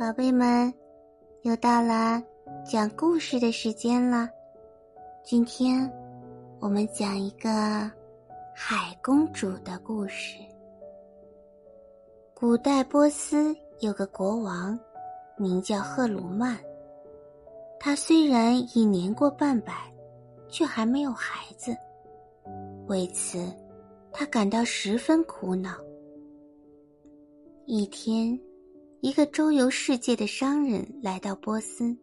宝贝们，又到了讲故事的时间了。今天我们讲一个海公主的故事。古代波斯有个国王，名叫赫鲁曼。他虽然已年过半百，却还没有孩子。为此，他感到十分苦恼。一天，一个周游世界的商人来到波斯，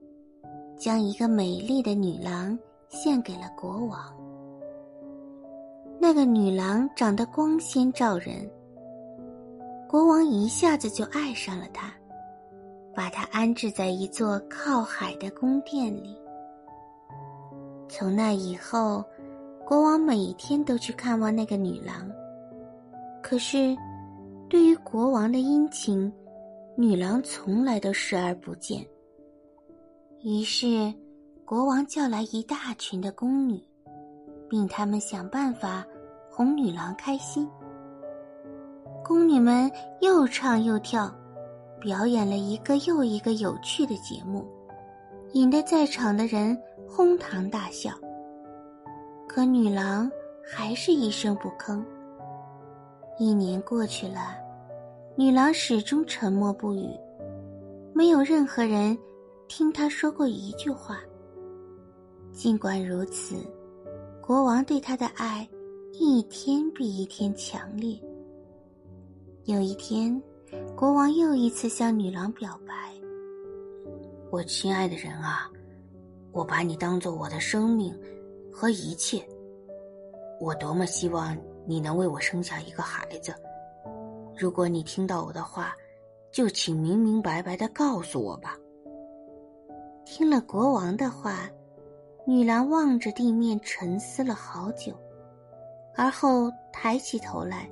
将一个美丽的女郎献给了国王。那个女郎长得光鲜照人，国王一下子就爱上了她，把她安置在一座靠海的宫殿里。从那以后，国王每天都去看望那个女郎，可是。对于国王的殷勤，女郎从来都视而不见。于是，国王叫来一大群的宫女，并他们想办法哄女郎开心。宫女们又唱又跳，表演了一个又一个有趣的节目，引得在场的人哄堂大笑。可女郎还是一声不吭。一年过去了，女郎始终沉默不语，没有任何人听她说过一句话。尽管如此，国王对她的爱一天比一天强烈。有一天，国王又一次向女郎表白：“我亲爱的人啊，我把你当做我的生命和一切，我多么希望……”你能为我生下一个孩子？如果你听到我的话，就请明明白白的告诉我吧。听了国王的话，女郎望着地面沉思了好久，而后抬起头来，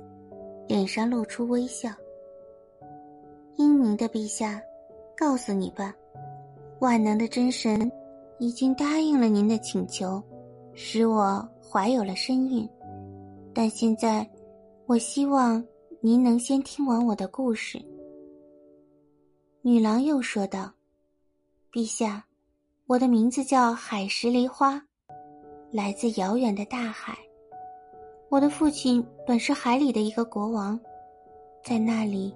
脸上露出微笑。英明的陛下，告诉你吧，万能的真神已经答应了您的请求，使我怀有了身孕。但现在，我希望您能先听完我的故事。”女郎又说道，“陛下，我的名字叫海石梨花，来自遥远的大海。我的父亲本是海里的一个国王，在那里，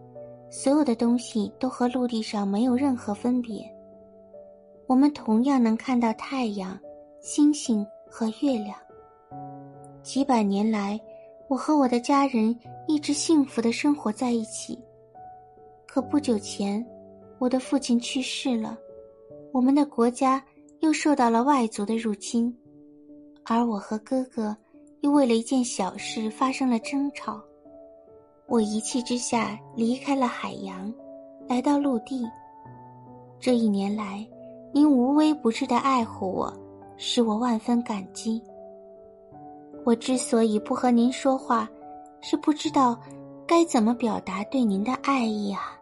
所有的东西都和陆地上没有任何分别。我们同样能看到太阳、星星和月亮。几百年来。”我和我的家人一直幸福的生活在一起。可不久前，我的父亲去世了，我们的国家又受到了外族的入侵，而我和哥哥又为了一件小事发生了争吵。我一气之下离开了海洋，来到陆地。这一年来，您无微不至的爱护我，使我万分感激。我之所以不和您说话，是不知道该怎么表达对您的爱意啊。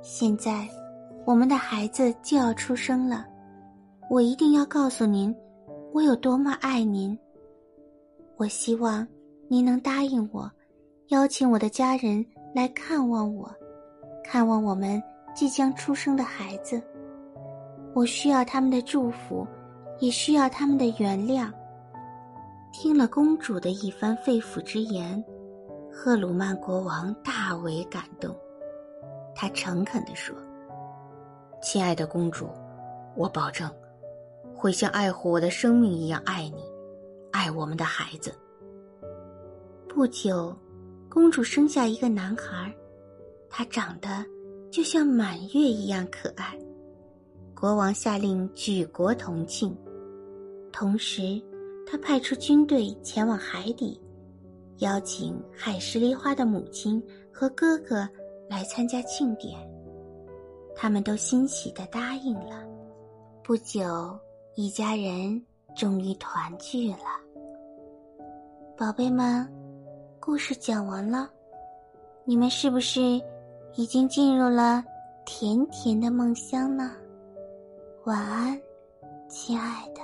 现在，我们的孩子就要出生了，我一定要告诉您，我有多么爱您。我希望您能答应我，邀请我的家人来看望我，看望我们即将出生的孩子。我需要他们的祝福，也需要他们的原谅。听了公主的一番肺腑之言，赫鲁曼国王大为感动。他诚恳地说：“亲爱的公主，我保证会像爱护我的生命一样爱你，爱我们的孩子。”不久，公主生下一个男孩，他长得就像满月一样可爱。国王下令举国同庆，同时。他派出军队前往海底，邀请海石梨花的母亲和哥哥来参加庆典。他们都欣喜的答应了。不久，一家人终于团聚了。宝贝们，故事讲完了，你们是不是已经进入了甜甜的梦乡呢？晚安，亲爱的。